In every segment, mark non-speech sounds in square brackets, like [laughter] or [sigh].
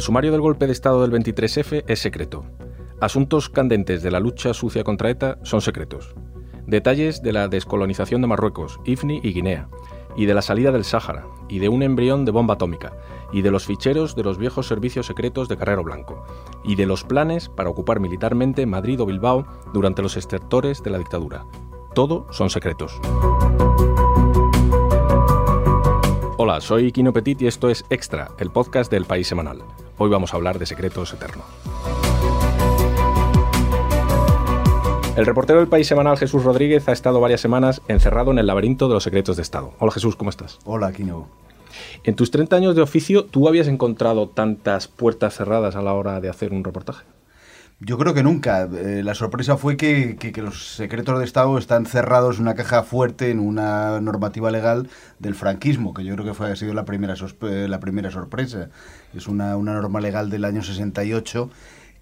El sumario del golpe de Estado del 23F es secreto. Asuntos candentes de la lucha sucia contra ETA son secretos. Detalles de la descolonización de Marruecos, IFNI y Guinea, y de la salida del Sáhara, y de un embrión de bomba atómica, y de los ficheros de los viejos servicios secretos de Carrero Blanco, y de los planes para ocupar militarmente Madrid o Bilbao durante los estertores de la dictadura. Todo son secretos. Hola, soy Kino Petit y esto es Extra, el podcast del País Semanal. Hoy vamos a hablar de secretos eternos. El reportero del País Semanal, Jesús Rodríguez, ha estado varias semanas encerrado en el laberinto de los secretos de Estado. Hola Jesús, ¿cómo estás? Hola, Kino. En tus 30 años de oficio, ¿tú habías encontrado tantas puertas cerradas a la hora de hacer un reportaje? Yo creo que nunca. Eh, la sorpresa fue que, los secretos de Estado están cerrados en una caja fuerte, en una normativa legal del franquismo, que yo creo que fue, ha sido la primera, la primera sorpresa. Es una, una norma legal del año 68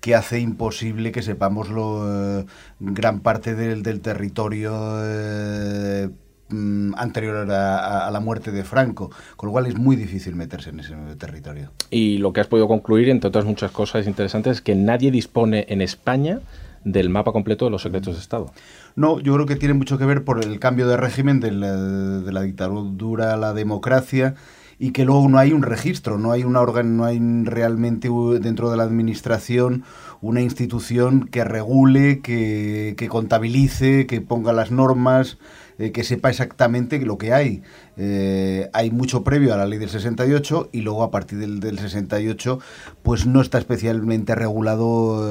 que hace imposible que sepamos lo, eh, gran parte del, del territorio eh, Mm, anterior a, la muerte de Franco, con lo cual es muy difícil meterse en ese territorio. Y lo que has podido concluir, entre otras muchas cosas interesantes, es que nadie dispone en España del mapa completo de los secretos de Estado. No, yo creo que tiene mucho que ver por el cambio de régimen de la, de la dictadura a la democracia y que luego no hay un registro, no hay un órgano, no hay realmente dentro de la administración una institución que regule, que, que contabilice, que ponga las normas, eh, que sepa exactamente lo que hay. Eh, hay mucho previo a la ley del 68 y luego a partir del, del 68 pues no está especialmente regulado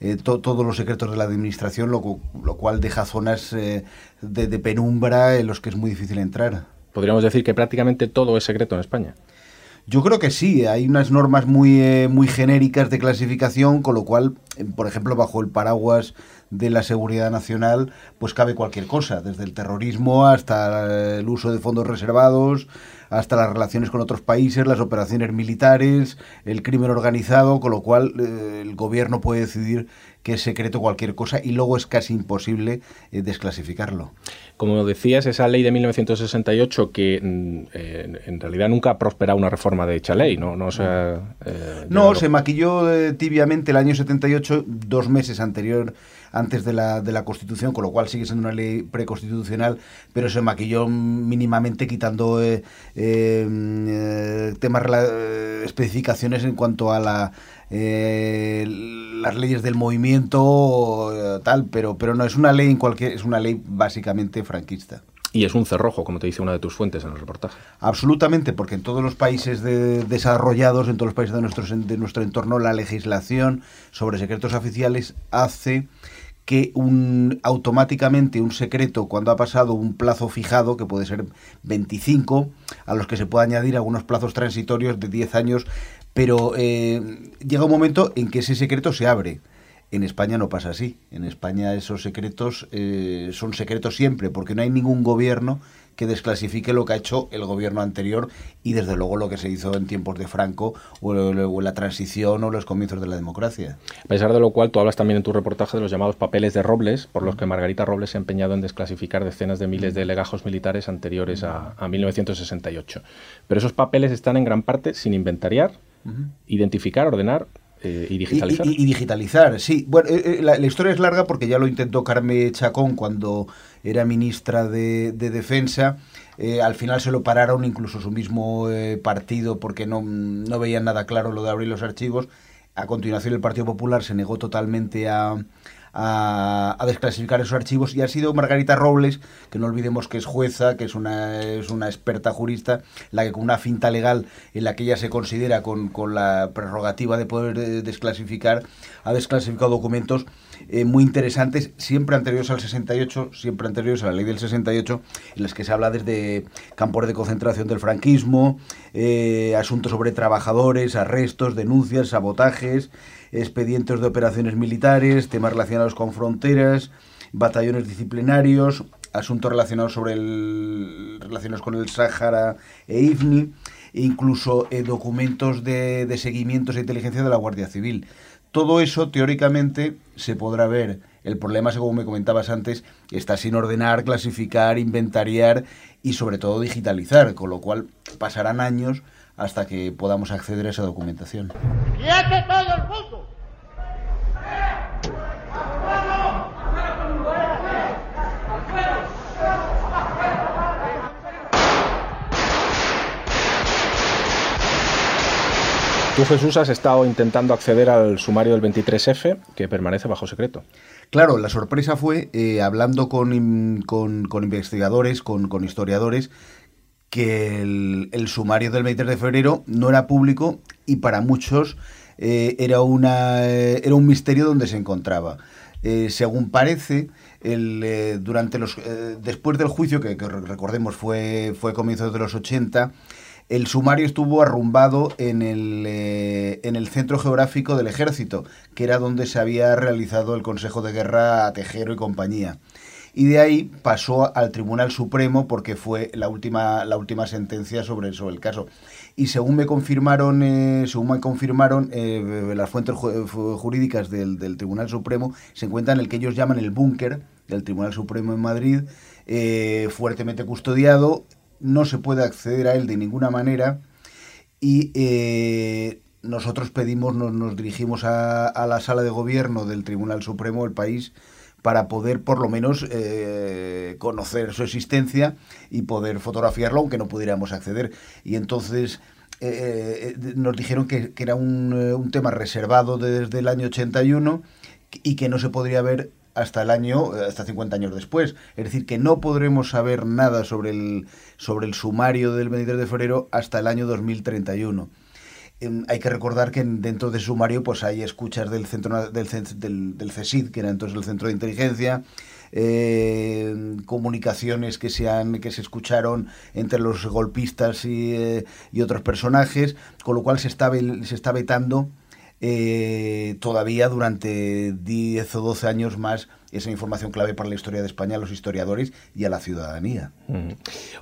eh, todos los secretos de la administración, lo, lo cual deja zonas de, de penumbra en los que es muy difícil entrar. Podríamos decir que prácticamente todo es secreto en España. Yo creo que sí, hay unas normas muy, muy genéricas de clasificación, con lo cual, por ejemplo, bajo el paraguas de la seguridad nacional, pues cabe cualquier cosa, desde el terrorismo hasta el uso de fondos reservados, hasta las relaciones con otros países, las operaciones militares, el crimen organizado, con lo cual eh, el gobierno puede decidir que es secreto cualquier cosa y luego es casi imposible eh, desclasificarlo. Como decías, esa ley de 1968 que mm, en realidad nunca ha prosperado una reforma de dicha ley, ¿no? No, eh, no se maquilló tibiamente el año 78, dos meses anterior antes de la, de la Constitución, con lo cual sigue siendo una ley preconstitucional, pero se maquilló mínimamente quitando eh, eh, temas, eh, especificaciones en cuanto a la las leyes del movimiento tal, pero, pero no es una ley en cualquier, es una ley básicamente franquista. Y es un cerrojo, como te dice una de tus fuentes en el reportaje. Absolutamente, porque en todos los países desarrollados, en todos los países de nuestro, de nuestro entorno, la legislación sobre secretos oficiales hace que un, automáticamente un secreto, cuando ha pasado un plazo fijado, que puede ser 25, a los que se puede añadir algunos plazos transitorios de 10 años, pero eh, llega un momento en que ese secreto se abre. En España no pasa así. En España esos secretos eh, son secretos siempre, porque no hay ningún gobierno que desclasifique lo que ha hecho el gobierno anterior y desde luego lo que se hizo en tiempos de Franco o, la transición o los comienzos de la democracia. A pesar de lo cual, tú hablas también en tu reportaje de los llamados papeles de Robles, por los que Margarita Robles se ha empeñado en desclasificar decenas de miles de legajos militares anteriores a, 1968. Pero esos papeles están en gran parte sin inventariar, identificar, ordenar eh, y digitalizar. Y, digitalizar, sí. Bueno, eh, eh, la, historia es larga porque ya lo intentó Carme Chacón cuando era ministra de, Defensa. al final se lo pararon incluso su mismo partido porque no, no veían nada claro lo de abrir los archivos. A continuación el Partido Popular se negó totalmente a, a, desclasificar esos archivos. Y ha sido Margarita Robles, que no olvidemos que es jueza, que es una, es una experta jurista, la que con una finta legal en la que ella se considera con, con la prerrogativa de poder eh, desclasificar, ha desclasificado documentos eh, muy interesantes, siempre anteriores al 68, siempre anteriores a la ley del 68, en las que se habla desde campos de concentración del franquismo, eh, asuntos sobre trabajadores, arrestos, denuncias, sabotajes, expedientes de operaciones militares, temas relacionados con fronteras, batallones disciplinarios, asuntos relacionados sobre el, relacionados con el Sáhara e IFNI, e incluso eh, documentos de, seguimientos e inteligencia de la Guardia Civil. Todo eso, teóricamente, se podrá ver El problema, según me comentabas antes, está sin ordenar, clasificar, inventariar y sobre todo digitalizar, con lo cual pasarán años hasta que podamos acceder a esa documentación. todo el mundo! Tú, Jesús, has estado intentando acceder al sumario del 23F, que permanece bajo secreto. Claro, la sorpresa fue, eh, hablando con, investigadores, con, historiadores, que el, sumario del 23 de febrero no era público y para muchos eh, era, una, eh, era un misterio donde se encontraba. según parece, el, durante los, después del juicio, que, recordemos fue, fue comienzos de los 80, el sumario estuvo arrumbado en el, eh, en el centro geográfico del ejército, que era donde se había realizado el Consejo de Guerra a Tejero y compañía. Y de ahí pasó al Tribunal Supremo porque fue la última, la última sentencia sobre, sobre el caso. Y según me confirmaron, eh, según me confirmaron eh, las fuentes jurídicas del, del, Tribunal Supremo, se encuentra en el que ellos llaman el búnker del Tribunal Supremo en Madrid, fuertemente custodiado, no se puede acceder a él de ninguna manera y eh, nosotros pedimos, nos, dirigimos a, la sala de gobierno del Tribunal Supremo del país para poder por lo menos eh, conocer su existencia y poder fotografiarlo aunque no pudiéramos acceder. Y entonces eh, nos dijeron que, era un, un, tema reservado desde el año 81 y que no se podría ver hasta el año, hasta 50 años después. Es decir, que no podremos saber nada sobre el, sobre el sumario del 23 de febrero hasta el año 2031. Em, hay que recordar que dentro de sumario pues hay escuchas del centro del, del, que era entonces el centro de inteligencia, eh, comunicaciones que se, han, que se escucharon entre los golpistas y, eh, y otros personajes, con lo cual se está, se está vetando eh, todavía durante 10 o 12 años más esa información clave para la historia de España a los historiadores y a la ciudadanía.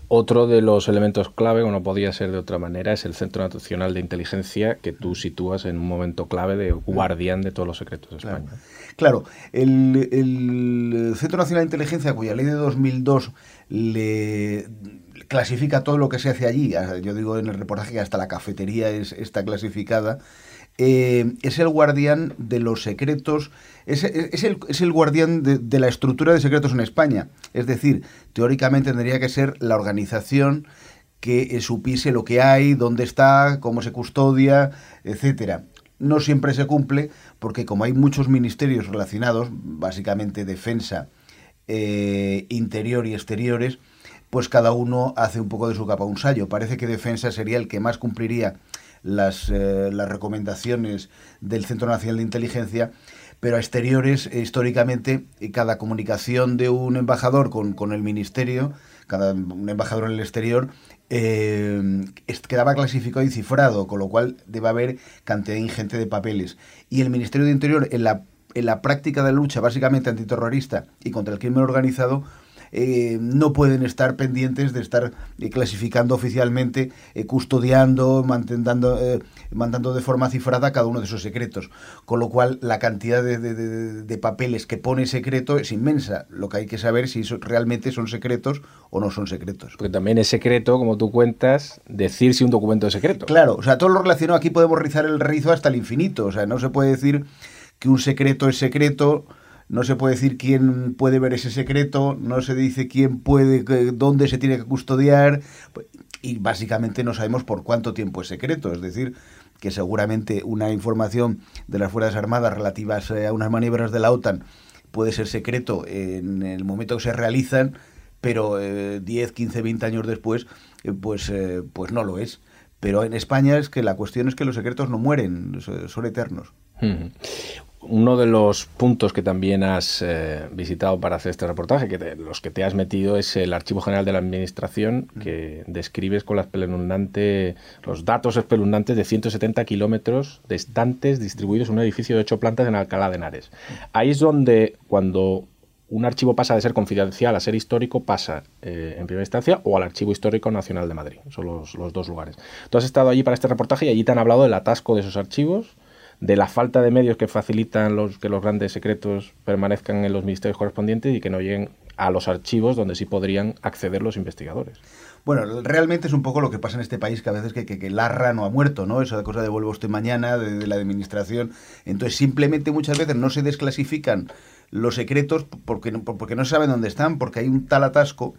Otro de los elementos clave, o no podía ser de otra manera, es el Centro Nacional de Inteligencia que tú sitúas en un momento clave de guardián de todos los secretos de España. Claro, el, el Centro Nacional de Inteligencia, cuya ley de 2002 le clasifica todo lo que se hace allí, yo digo en el reportaje que hasta la cafetería es, está clasificada, eh, es el guardián de los secretos, es, el, guardián de, la estructura de secretos en España. Es decir, teóricamente tendría que ser la organización que eh, supiese lo que hay, dónde está, cómo se custodia, etcétera. No siempre se cumple porque como hay muchos ministerios relacionados, básicamente defensa, eh, interior y exteriores, pues cada uno hace un poco de su capa un sallo. Parece que defensa sería el que más cumpliría las, eh, las recomendaciones del Centro Nacional de Inteligencia, pero a exteriores, históricamente, cada comunicación de un embajador con, con el ministerio, cada un embajador en el exterior, eh, quedaba clasificado y cifrado, con lo cual debe haber cantidad ingente de papeles. Y el Ministerio de Interior, en la, en la práctica de lucha básicamente antiterrorista y contra el crimen organizado, eh, no pueden estar pendientes de estar eh, clasificando oficialmente, eh, custodiando, manteniendo, mandando de forma cifrada cada uno de esos secretos. Con lo cual, la cantidad de, papeles que pone secreto es inmensa. Lo que hay que saber si realmente son secretos o no son secretos. Porque también es secreto, como tú cuentas, decir si un documento es secreto. Claro, o sea, todo lo relacionado aquí podemos rizar el rizo hasta el infinito. O sea, no se puede decir que un secreto es secreto no se puede decir quién puede ver ese secreto, no se dice quién puede, dónde se tiene que custodiar, y básicamente no sabemos por cuánto tiempo es secreto, es decir, que seguramente una información de las Fuerzas Armadas relativas eh, a unas maniobras de la OTAN puede ser secreto en el momento que se realizan, pero 10, 15, 20 años después, eh, pues, eh, pues no lo es. Pero en España es que la cuestión es que los secretos no mueren, son eternos. Uno de los puntos que también has eh, visitado para hacer este reportaje, que los que te has metido, es el Archivo General de la Administración, que describes con la espeluznante, los datos espeluznantes de 170 kilómetros distantes distribuidos en un edificio de ocho plantas en Alcalá de Henares. Ahí es donde, cuando un archivo pasa de ser confidencial a ser histórico, pasa eh, en primera instancia o al Archivo Histórico Nacional de Madrid. Son los, los dos lugares. Tú has estado allí para este reportaje y allí te han hablado del atasco de esos archivos de la falta de medios que facilitan los, que los grandes secretos permanezcan en los ministerios correspondientes y que no lleguen a los archivos donde sí podrían acceder los investigadores. Bueno, realmente es un poco lo que pasa en este país, que a veces que, que, que Larra no ha muerto, ¿no? Esa cosa de vuelvo usted mañana, de, la administración. Entonces, simplemente muchas veces no se desclasifican los secretos porque, porque no saben dónde están, porque hay un tal atasco.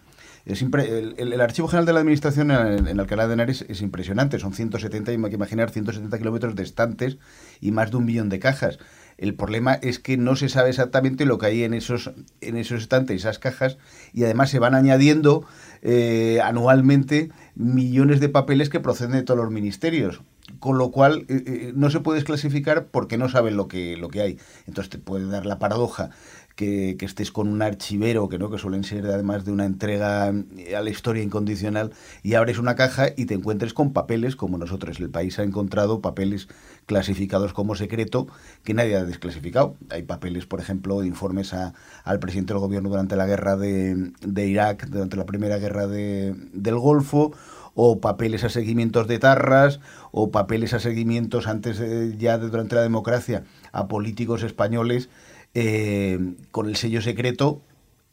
El, Archivo General de la Administración en, en Alcalá de Henares es impresionante. Son 170, hay que imaginar, 170 kilómetros de estantes y más de un millón de cajas. El problema es que no se sabe exactamente lo que hay en esos, estantes, esas cajas, y además se van añadiendo eh, anualmente millones de papeles que proceden de todos los ministerios. Con lo cual eh, eh, no se puede desclasificar porque no saben lo que, lo que hay. Entonces te puede dar la paradoja que, estés con un archivero, que no que suelen ser además de una entrega eh, a la historia incondicional, y abres una caja y te encuentres con papeles como nosotros. El país ha encontrado papeles clasificados como secreto que nadie ha desclasificado. Hay papeles, por ejemplo, de informes a, al presidente del gobierno durante la guerra de, de Irak, durante la primera guerra de, del Golfo, o papeles a seguimientos de tarras, o papeles a seguimientos antes ya de, durante la democracia a políticos españoles eh, con el sello secreto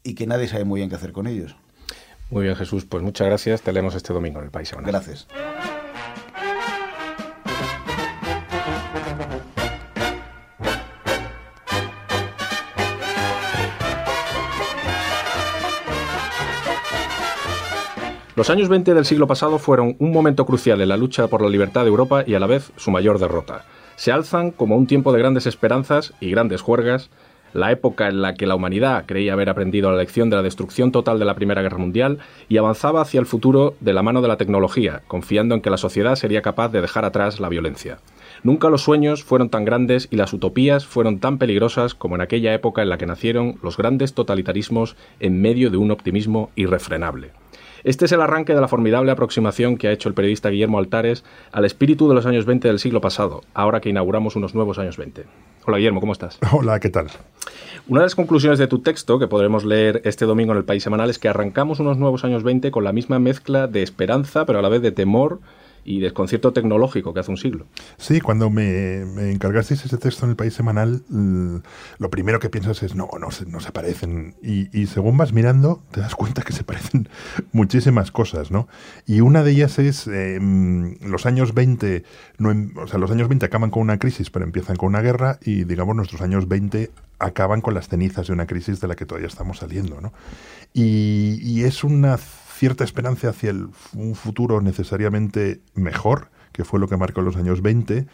y que nadie sabe muy bien qué hacer con ellos. Muy bien, Jesús. Pues muchas gracias. Te leemos este domingo en el País Gracias. Los años 20 del siglo pasado fueron un momento crucial en la lucha por la libertad de Europa y a la vez su mayor derrota. Se alzan como un tiempo de grandes esperanzas y grandes juergas, la época en la que la humanidad creía haber aprendido la lección de la destrucción total de la Primera Guerra Mundial y avanzaba hacia el futuro de la mano de la tecnología, confiando en que la sociedad sería capaz de dejar atrás la violencia. Nunca los sueños fueron tan grandes y las utopías fueron tan peligrosas como en aquella época en la que nacieron los grandes totalitarismos en medio de un optimismo irrefrenable. Este es el arranque de la formidable aproximación que ha hecho el periodista Guillermo Altares al espíritu de los años 20 del siglo pasado, ahora que inauguramos unos nuevos años 20. Hola Guillermo, ¿cómo estás? Hola, ¿qué tal? Una de las conclusiones de tu texto, que podremos leer este domingo en el País Semanal, es que arrancamos unos nuevos años 20 con la misma mezcla de esperanza, pero a la vez de temor y desconcierto tecnológico que hace un siglo. Sí, cuando me, encargasteis ese texto en el País Semanal, lo primero que piensas es, no, no, no se parecen. Y, según vas mirando, te das cuenta que se parecen [laughs] muchísimas cosas, ¿no? Y una de ellas es, em, los años 20, no, em, o sea, los años 20 acaban con una crisis, pero empiezan con una guerra, y digamos, nuestros años 20 acaban con las cenizas de una crisis de la que todavía estamos saliendo, ¿no? Y, y es una cierta esperanza hacia el, un futuro necesariamente mejor, que fue lo que marcó los años 20,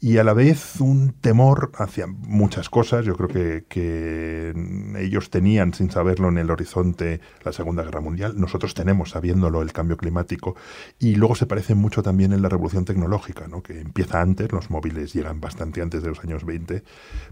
y a la vez un temor hacia muchas cosas. Yo creo que, que, ellos tenían, sin saberlo, en el horizonte la Segunda Guerra Mundial. Nosotros tenemos, sabiéndolo, el cambio climático. Y luego se parece mucho también en la revolución tecnológica, ¿no? que empieza antes, los móviles llegan bastante antes de los años 20,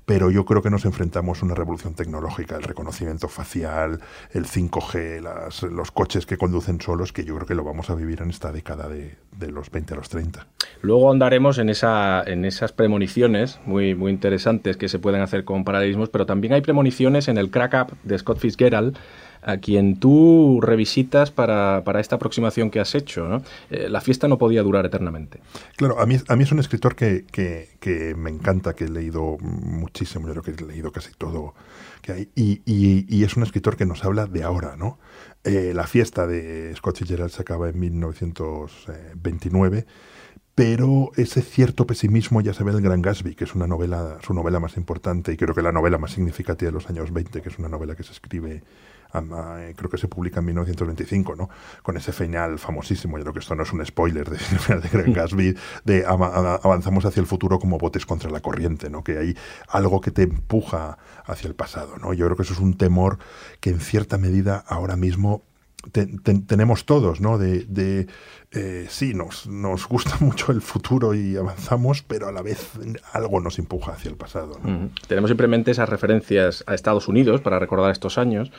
pero yo creo que nos enfrentamos a una revolución tecnológica, el reconocimiento facial, el 5G, las, los coches que conducen solos, que yo creo que lo vamos a vivir en esta década de, de los 20 a los 30. Luego andaremos en esa... esas premoniciones muy, muy interesantes que se pueden hacer con paralelismos, pero también hay premoniciones en el Crack Up de Scott Fitzgerald, a quien tú revisitas para, para esta aproximación que has hecho. Eh, la fiesta no podía durar eternamente. Claro, a mí, a mí es un escritor que, que, me encanta, que he leído muchísimo, yo creo que he leído casi todo que hay, y, y, y es un escritor que nos habla de ahora, ¿no? Eh, la fiesta de Scott Fitzgerald se acaba en 1929 pero ese cierto pesimismo ya se ve en El Gran Gatsby, que es una novela, su novela más importante y creo que la novela más significativa de los años 20, que es una novela que se escribe, eh, creo que se publica en 1925, ¿no? Con ese final famosísimo, yo creo que esto no es un spoiler de, [laughs] de Gran Gatsby, de avanzamos hacia el futuro como botes contra la corriente, ¿no? Que hay algo que te empuja hacia el pasado, ¿no? Yo creo que eso es un temor que en cierta medida ahora mismo tenemos todos, ¿no? De, eh, sí, nos, nos gusta [laughs] mucho el futuro y avanzamos, pero a la vez algo nos empuja hacia el pasado. Tenemos simplemente esas referencias a Estados Unidos para recordar estos años,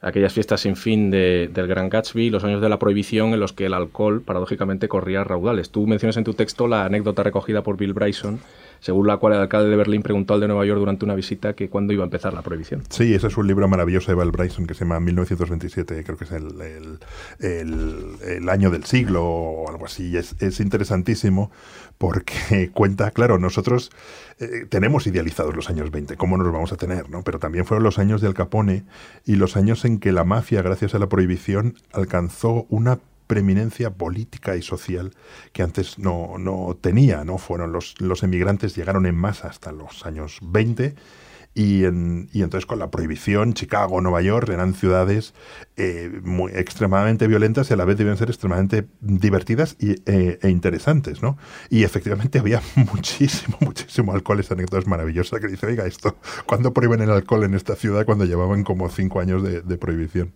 aquellas fiestas sin fin de, del Gran Gatsby, los años de la prohibición en los que el alcohol paradójicamente corría raudales. Tú mencionas en tu texto la anécdota recogida por Bill Bryson según la cual el alcalde de Berlín preguntó al de Nueva York durante una visita que cuándo iba a empezar la prohibición. Sí, ese es un libro maravilloso de Val Bryson que se llama 1927, creo que es el, el, año del siglo o algo así. Es, es interesantísimo porque [laughs] cuenta, claro, nosotros eh, tenemos idealizados los años 20, ¿cómo nos vamos a tener? ¿no? Pero también fueron los años de Al Capone y los años que la mafia, gracias a la prohibición, alcanzó una preeminencia política y social que antes no, no tenía, ¿no? Fueron los, los emigrantes llegaron en masa hasta los años 20 y, en, y, entonces con la prohibición, Chicago, Nueva York eran ciudades eh, extremadamente violentas y a la vez debían ser extremadamente divertidas y, eh, e interesantes, ¿no? Y efectivamente había [laughs] muchísimo, muchísimo alcohol. Esa anécdota es maravillosa que dice, oiga, esto, ¿cuándo prohíben el alcohol en esta ciudad cuando llevaban como cinco años de, de prohibición?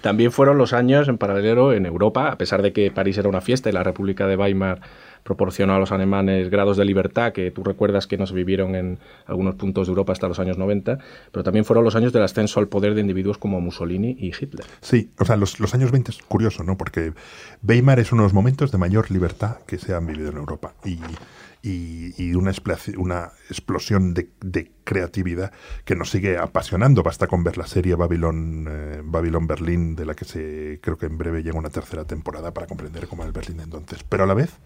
También fueron los años en paralelo en Europa, a pesar de que París era una fiesta y la República de Weimar proporcionó a los alemanes grados de libertad que tú recuerdas que no se vivieron en algunos puntos de Europa hasta los años 90, pero también fueron los años del ascenso al poder de individuos como Mussolini y Hitler. Sí, o sea, los, años 20 es curioso, ¿no? Porque Weimar es uno de los momentos de mayor libertad que se han vivido en Europa y, y, una, una explosión de, creatividad que nos sigue apasionando. Basta con ver la serie Babylon, eh, Babylon Berlín, de la que se creo que en breve llega una tercera temporada para comprender cómo era el Berlín de entonces. Pero a la vez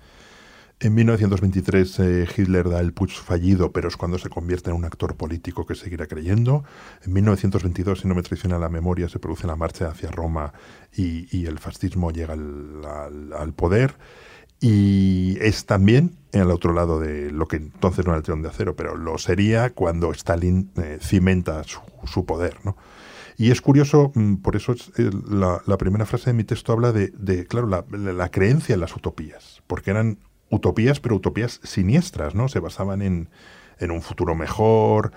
en 1923 eh, Hitler da el putsch fallido, pero es cuando se convierte en un actor político que seguirá creyendo. En 1922, si no me traiciona la memoria, se produce la marcha hacia Roma y, el fascismo llega al, poder. Y es también el otro lado de lo que entonces no era el telón de acero, pero lo sería cuando Stalin eh, cimenta su, poder. ¿no? Y es curioso, mm, por eso eh, la, primera frase de mi texto habla de, claro, la, la, creencia en las utopías, porque eran utopías, pero utopías siniestras, ¿no? Se basaban en, en un futuro mejor,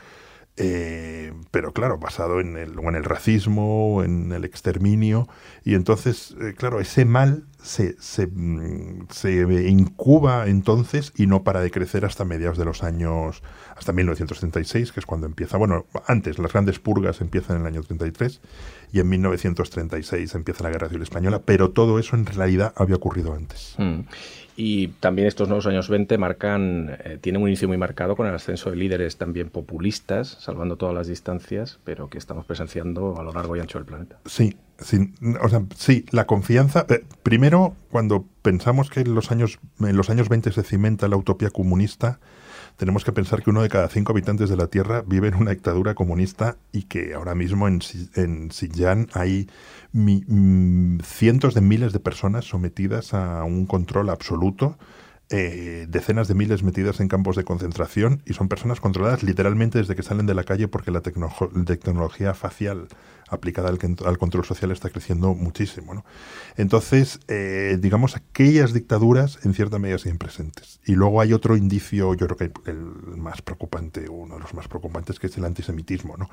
eh, pero claro, basado en el, en el racismo, en el exterminio, y entonces, eh, claro, ese mal se, se, mm, se, incuba entonces y no para de crecer hasta mediados de los años, hasta 1936, que es cuando empieza, bueno, antes las grandes purgas empiezan en el año 33 y en 1936 empieza la Guerra Civil Española, pero todo eso en realidad había ocurrido antes. Mm. Y también estos nuevos años 20 marcan, eh, tienen un inicio muy marcado con el ascenso de líderes también populistas, salvando todas las distancias, pero que estamos presenciando a lo largo y ancho del planeta. Sí, sí, o sea, sí la confianza. Eh, primero, cuando pensamos que en los, años, en los años 20 se cimenta la utopía comunista, tenemos que pensar que uno de cada cinco habitantes de la Tierra vive en una dictadura comunista y que ahora mismo en, en Xinjiang hay mm, cientos de miles de personas sometidas a un control absoluto eh, decenas de miles metidas en campos de concentración y son personas controladas literalmente desde que salen de la calle porque la tecnología facial aplicada al, control social está creciendo muchísimo. Entonces, eh, digamos, aquellas dictaduras en cierta medida siguen presentes. Y luego hay otro indicio, yo creo que el más preocupante, uno de los más preocupantes, que es el antisemitismo. ¿no?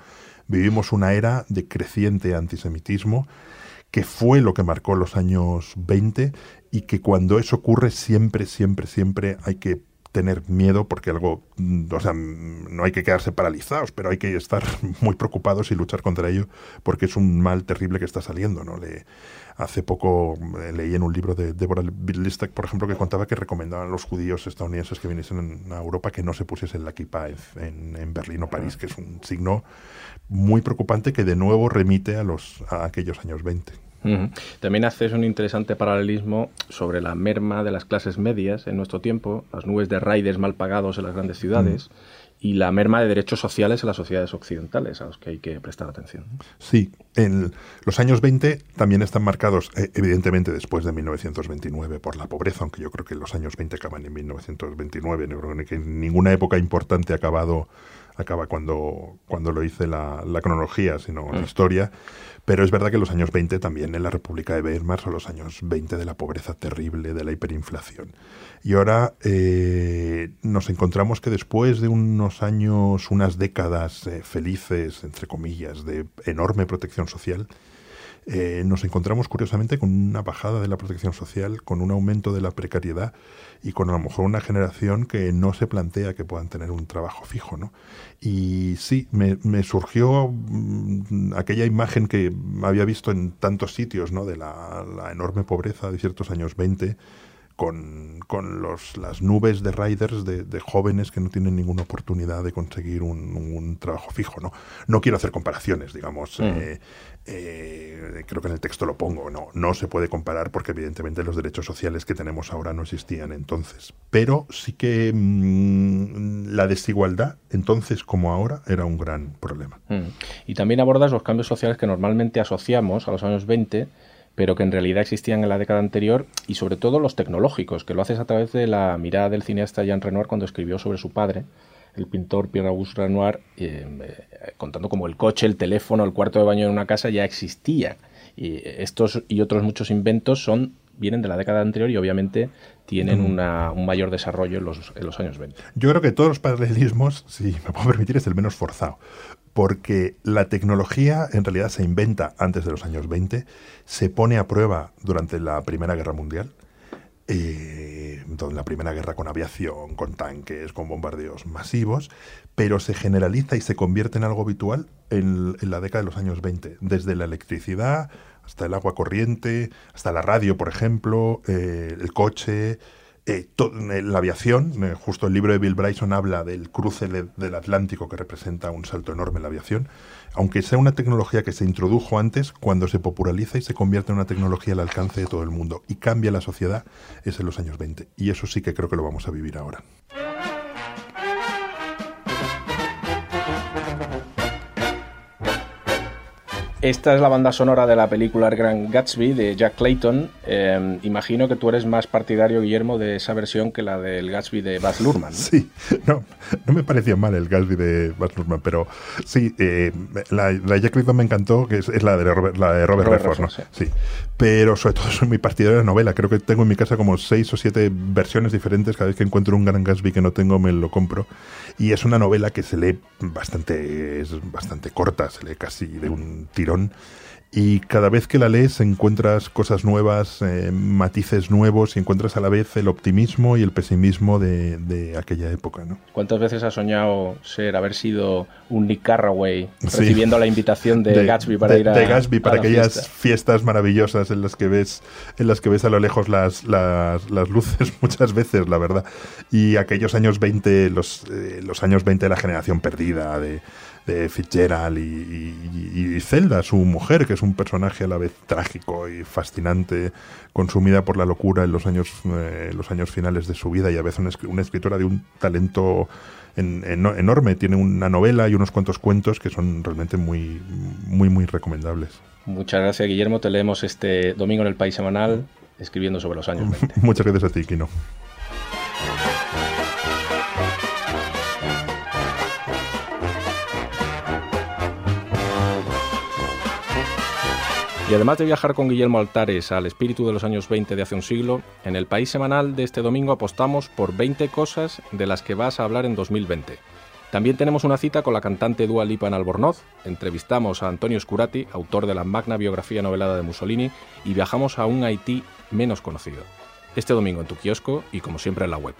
Vivimos una era de creciente antisemitismo que fue lo que marcó los años 20 y que cuando eso ocurre siempre, siempre, siempre hay que tener miedo porque algo, mm, o sea, mm, no hay que quedarse paralizados, pero hay que estar [laughs] muy preocupados y luchar contra ello porque es un mal terrible que está saliendo, ¿no? Le, hace poco eh, leí en un libro de Deborah Listek, por ejemplo, que contaba que recomendaban a los judíos estadounidenses que viniesen a Europa que no se pusiesen la kippah en, en Berlín o París, que es un signo muy preocupante que de nuevo remite a, los, a aquellos años 20. También haces un interesante paralelismo sobre la merma de las clases medias en nuestro tiempo, las nubes de raiders mal pagados en las grandes ciudades y la merma de derechos sociales en las sociedades occidentales, a los que hay que prestar atención. Sí, en los años 20 también están marcados, eh, evidentemente después de 1929, por la pobreza, aunque yo creo que los años 20 acaban en 1929, no creo que ninguna época importante ha acabado acaba cuando, cuando lo hice la, cronología, sino la mm. historia. Pero es verdad que los años 20 también en la República de Weimar son los años 20 de la pobreza terrible, de la hiperinflación. Y ahora eh, nos encontramos que después de unos años, unas décadas eh, felices, entre comillas, de enorme protección social, eh, nos encontramos curiosamente con una bajada de la protección social, con un aumento de la precariedad y con a lo mejor una generación que no se plantea que puedan tener un trabajo fijo. ¿no? Y sí, me, surgió mm, aquella imagen que había visto en tantos sitios ¿no? de la, enorme pobreza de ciertos años 20 con, con los, las nubes de riders de, de, jóvenes que no tienen ninguna oportunidad de conseguir un, un trabajo fijo. ¿no? no quiero hacer comparaciones, digamos. Mm. Eh, eh, creo que en el texto lo pongo, no, no se puede comparar porque evidentemente los derechos sociales que tenemos ahora no existían entonces. Pero sí que mmm, la desigualdad entonces como ahora era un gran problema. Mm. Y también abordas los cambios sociales que normalmente asociamos a los años 20 pero que en realidad existían en la década anterior y sobre todo los tecnológicos, que lo haces a través de la mirada del cineasta Jean Renoir cuando escribió sobre su padre, el pintor Pierre-Auguste Renoir, eh, contando como el coche, el teléfono, el cuarto de baño en una casa ya existía. Y estos y otros muchos inventos son vienen de la década anterior y obviamente tienen una, un mayor desarrollo en los, en los años 20. Yo creo que todos los paralelismos, si me puedo permitir, es el menos forzado porque la tecnología en realidad se inventa antes de los años 20, se pone a prueba durante la Primera Guerra Mundial, eh, la Primera Guerra con aviación, con tanques, con bombardeos masivos, pero se generaliza y se convierte en algo habitual en, la década de los años 20, desde la electricidad hasta el agua corriente, hasta la radio, por ejemplo, eh, el coche, eh, la aviación, eh, justo el libro de Bill Bryson habla del cruce del Atlántico que representa un salto enorme en la aviación, aunque sea una tecnología que se introdujo antes, cuando se populariza y se convierte en una tecnología al alcance de todo el mundo y cambia la sociedad, es en los años 20. Y eso sí que creo que lo vamos a vivir ahora. Esta es la banda sonora de la película El Gran Gatsby de Jack Clayton. Em, imagino que tú eres más partidario, Guillermo, de esa versión que la del Gatsby de Baz Luhrmann. [laughs] Sí, no, no me pareció mal el Gatsby de Baz Luhrmann, pero sí, eh, la, de Jack Clayton me encantó, que es, la de Robert, la de Robert, Redford, ¿no? sí. Pero sobre todo [laughs] soy muy partidario de la novela. Creo que tengo en mi casa como seis o siete versiones diferentes. Cada vez que encuentro un Gran Gatsby que no tengo, me lo compro. Y es una novela que se lee bastante, es bastante corta, se lee casi de un tiro y cada vez que la lees encuentras cosas nuevas, eh, matices nuevos y encuentras a la vez el optimismo y el pesimismo de, aquella época. ¿no? ¿Cuántas veces has soñado ser, haber sido un Nick Carraway recibiendo la invitación de, [laughs] Gatsby para ir a De Gatsby para aquellas fiestas maravillosas en las que ves, en las que ves a lo lejos las, las, luces [laughs] muchas veces, la verdad. Y aquellos años 20, los, eh, los años 20 de la generación perdida, de de Fitzgerald y, y, Zelda, su mujer, que es un personaje a la vez trágico y fascinante, consumida por la locura en los años, eh, los años finales de su vida y a veces una, escritora de un talento enorme. Tiene una novela y unos cuantos cuentos que son realmente muy, muy, muy recomendables. Muchas gracias, Guillermo. Te leemos este domingo en el País Semanal escribiendo sobre los años [laughs] 20. Muchas gracias a ti, Kino. Y además de viajar con Guillermo Altares al espíritu de los años 20 de hace un siglo, en el país semanal de este domingo apostamos por 20 cosas de las que vas a hablar en 2020. También tenemos una cita con la cantante Dua Lipa en Albornoz, entrevistamos a Antonio Scurati, autor de la magna biografía novelada de Mussolini, y viajamos a un Haití menos conocido. Este domingo en tu kiosco y como siempre en la web.